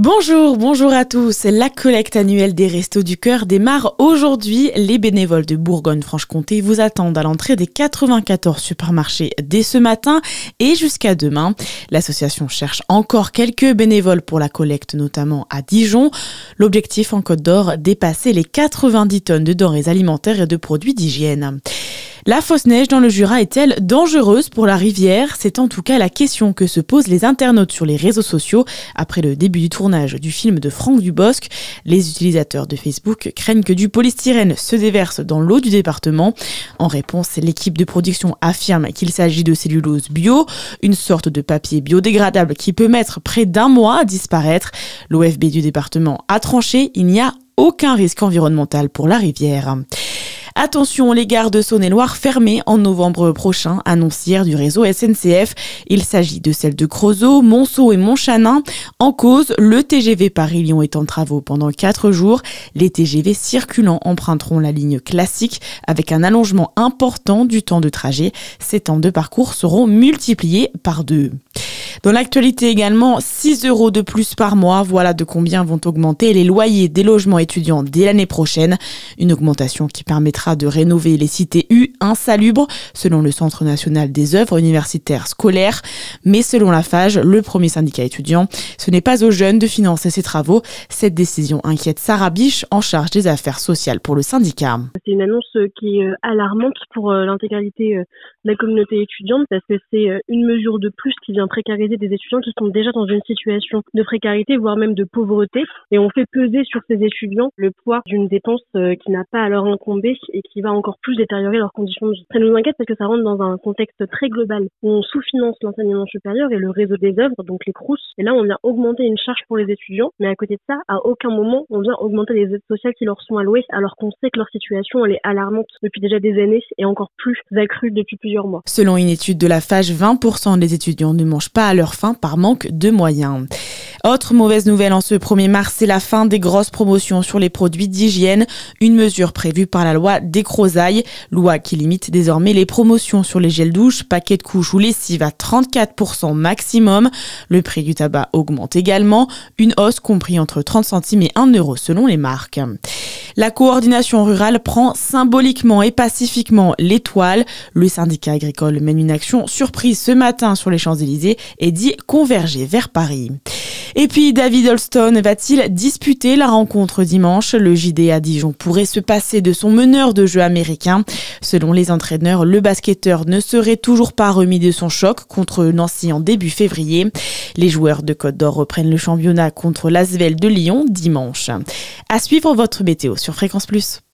Bonjour, bonjour à tous. La collecte annuelle des Restos du Cœur démarre aujourd'hui. Les bénévoles de Bourgogne-Franche-Comté vous attendent à l'entrée des 94 supermarchés dès ce matin et jusqu'à demain. L'association cherche encore quelques bénévoles pour la collecte, notamment à Dijon. L'objectif en Côte d'Or, dépasser les 90 tonnes de denrées alimentaires et de produits d'hygiène. La fausse neige dans le Jura est-elle dangereuse pour la rivière? C'est en tout cas la question que se posent les internautes sur les réseaux sociaux après le début du tournage du film de Franck Dubosc. Les utilisateurs de Facebook craignent que du polystyrène se déverse dans l'eau du département. En réponse, l'équipe de production affirme qu'il s'agit de cellulose bio, une sorte de papier biodégradable qui peut mettre près d'un mois à disparaître. L'OFB du département a tranché, il n'y a aucun risque environnemental pour la rivière. Attention, les gares de Saône-et-Loire fermées en novembre prochain, annoncière du réseau SNCF. Il s'agit de celles de Creusot, Monceau et Montchanin. En cause, le TGV Paris-Lyon est en travaux pendant 4 jours. Les TGV circulants emprunteront la ligne classique avec un allongement important du temps de trajet. Ces temps de parcours seront multipliés par deux. Dans l'actualité également, 6 euros de plus par mois, voilà de combien vont augmenter les loyers des logements étudiants dès l'année prochaine. Une augmentation qui permettra de rénover les cités U insalubres, selon le Centre national des œuvres universitaires scolaires. Mais selon la FAGE, le premier syndicat étudiant, ce n'est pas aux jeunes de financer ces travaux. Cette décision inquiète Sarah Biche, en charge des affaires sociales pour le syndicat. C'est une annonce qui est alarmante pour euh, l'intégralité euh, de la communauté étudiante parce que c'est euh, une mesure de plus qui vient précariser des étudiants qui sont déjà dans une situation de précarité, voire même de pauvreté. Et on fait peser sur ces étudiants le poids d'une dépense euh, qui n'a pas à leur incomber et qui va encore plus détériorer leurs conditions de vie. Ça nous inquiète parce que ça rentre dans un contexte très global où on sous-finance l'enseignement supérieur et le réseau des œuvres, donc les CROUS. Et là, on vient augmenter une charge pour les étudiants, mais à côté de ça, à aucun moment, on vient augmenter les aides sociales qui leur sont allouées, alors qu'on sait que leur situation, elle est alarmante depuis déjà des années et encore plus accrue depuis plusieurs mois. Selon une étude de la FAGE, 20% des étudiants ne mangent pas à leur faim par manque de moyens. Autre mauvaise nouvelle en ce 1er mars, c'est la fin des grosses promotions sur les produits d'hygiène, une mesure prévue par la loi Descrozailles, loi qui limite désormais les promotions sur les gels douches, paquets de couches ou lessive à 34% maximum. Le prix du tabac augmente également, une hausse compris entre 30 centimes et 1 euro selon les marques. La coordination rurale prend symboliquement et pacifiquement l'étoile. Le syndicat agricole mène une action surprise ce matin sur les Champs-Élysées et dit converger vers Paris. Et puis David Holston va-t-il disputer la rencontre dimanche? Le JD à Dijon pourrait se passer de son meneur de jeu américain. Selon les entraîneurs, le basketteur ne serait toujours pas remis de son choc contre Nancy en début février. Les joueurs de Côte d'Or reprennent le championnat contre l'Asvel de Lyon dimanche. À suivre votre météo sur Fréquence Plus.